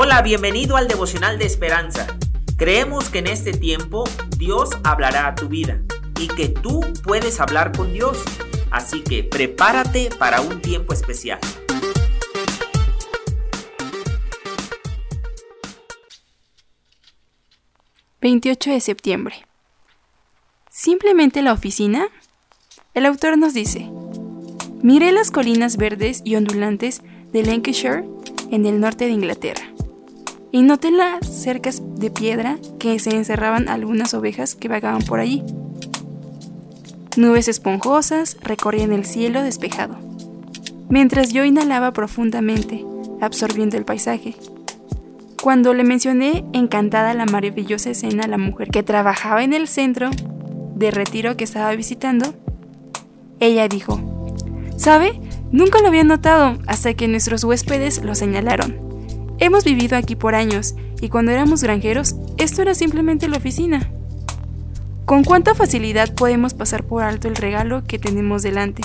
Hola, bienvenido al devocional de esperanza. Creemos que en este tiempo Dios hablará a tu vida y que tú puedes hablar con Dios. Así que prepárate para un tiempo especial. ...28 de septiembre... ¿Simplemente la oficina? El autor nos dice... Miré las colinas verdes y ondulantes de Lancashire en el norte de Inglaterra y noté las cercas de piedra que se encerraban algunas ovejas que vagaban por allí. Nubes esponjosas recorrían el cielo despejado, mientras yo inhalaba profundamente, absorbiendo el paisaje. Cuando le mencioné encantada la maravillosa escena a la mujer que trabajaba en el centro de retiro que estaba visitando, ella dijo, ¿sabe? Nunca lo había notado hasta que nuestros huéspedes lo señalaron. Hemos vivido aquí por años y cuando éramos granjeros, esto era simplemente la oficina. ¿Con cuánta facilidad podemos pasar por alto el regalo que tenemos delante?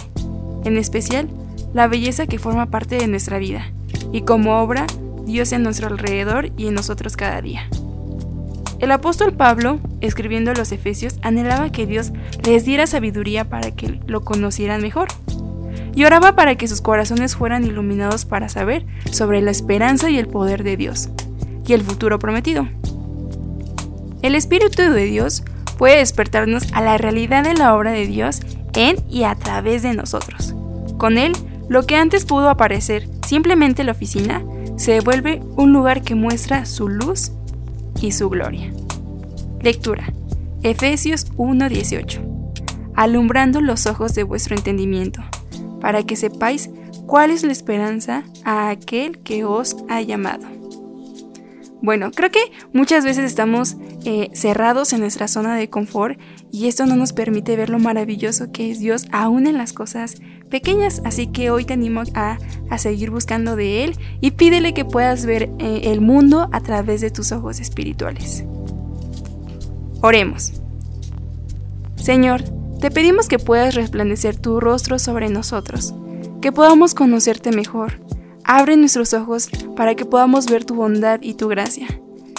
En especial, la belleza que forma parte de nuestra vida, y como obra, Dios en nuestro alrededor y en nosotros cada día. El apóstol Pablo, escribiendo a los Efesios, anhelaba que Dios les diera sabiduría para que lo conocieran mejor y oraba para que sus corazones fueran iluminados para saber sobre la esperanza y el poder de Dios y el futuro prometido. El Espíritu de Dios puede despertarnos a la realidad de la obra de Dios en y a través de nosotros. Con Él, lo que antes pudo aparecer simplemente la oficina, se vuelve un lugar que muestra su luz y su gloria. Lectura. Efesios 1:18. Alumbrando los ojos de vuestro entendimiento para que sepáis cuál es la esperanza a aquel que os ha llamado. Bueno, creo que muchas veces estamos eh, cerrados en nuestra zona de confort y esto no nos permite ver lo maravilloso que es Dios aún en las cosas pequeñas. Así que hoy te animo a, seguir buscando de Él y pídele que puedas ver eh, el mundo a través de tus ojos espirituales. Oremos. Señor, te pedimos que puedas resplandecer tu rostro sobre nosotros, que podamos conocerte mejor. Abre nuestros ojos para que podamos ver tu bondad y tu gracia.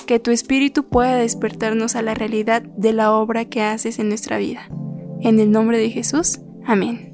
Que tu espíritu pueda despertarnos a la realidad de la obra que haces en nuestra vida. En el nombre de Jesús. Amén.